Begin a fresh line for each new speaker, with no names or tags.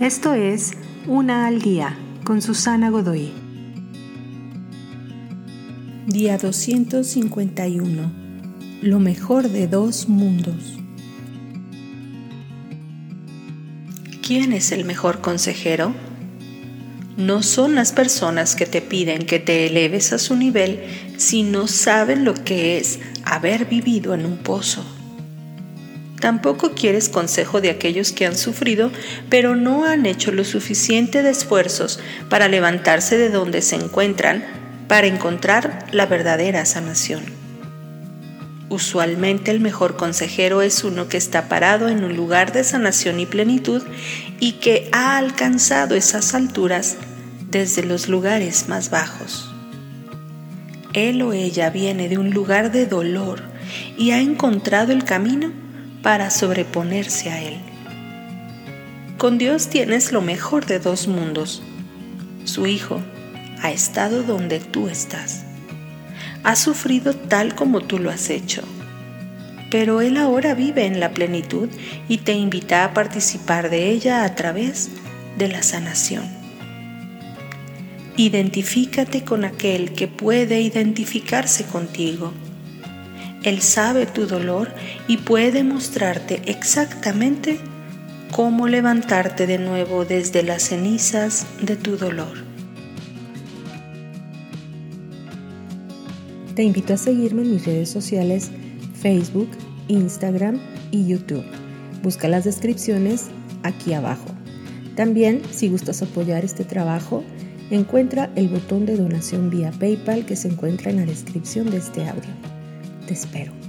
Esto es Una al Día con Susana Godoy. Día 251. Lo mejor de dos mundos. ¿Quién es el mejor consejero? No son las personas que te piden que te eleves a su nivel si no saben lo que es haber vivido en un pozo. Tampoco quieres consejo de aquellos que han sufrido, pero no han hecho lo suficiente de esfuerzos para levantarse de donde se encuentran para encontrar la verdadera sanación. Usualmente el mejor consejero es uno que está parado en un lugar de sanación y plenitud y que ha alcanzado esas alturas desde los lugares más bajos. Él o ella viene de un lugar de dolor y ha encontrado el camino para sobreponerse a él. Con Dios tienes lo mejor de dos mundos. Su Hijo ha estado donde tú estás. Ha sufrido tal como tú lo has hecho. Pero Él ahora vive en la plenitud y te invita a participar de ella a través de la sanación. Identifícate con aquel que puede identificarse contigo él sabe tu dolor y puede mostrarte exactamente cómo levantarte de nuevo desde las cenizas de tu dolor. Te invito a seguirme en mis redes sociales Facebook, Instagram y YouTube. Busca las descripciones aquí abajo. También, si gustas apoyar este trabajo, encuentra el botón de donación vía PayPal que se encuentra en la descripción de este audio. Te espero.